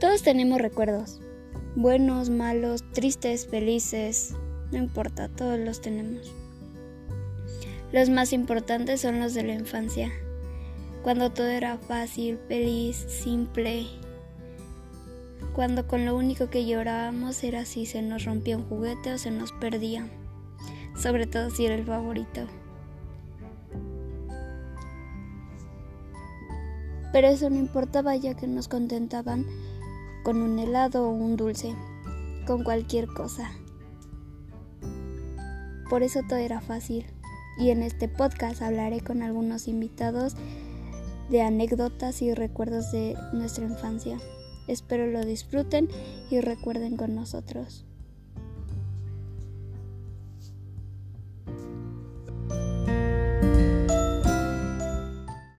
Todos tenemos recuerdos, buenos, malos, tristes, felices, no importa, todos los tenemos. Los más importantes son los de la infancia, cuando todo era fácil, feliz, simple, cuando con lo único que llorábamos era si se nos rompía un juguete o se nos perdía, sobre todo si era el favorito. Pero eso no importaba ya que nos contentaban con un helado o un dulce, con cualquier cosa. Por eso todo era fácil. Y en este podcast hablaré con algunos invitados de anécdotas y recuerdos de nuestra infancia. Espero lo disfruten y recuerden con nosotros.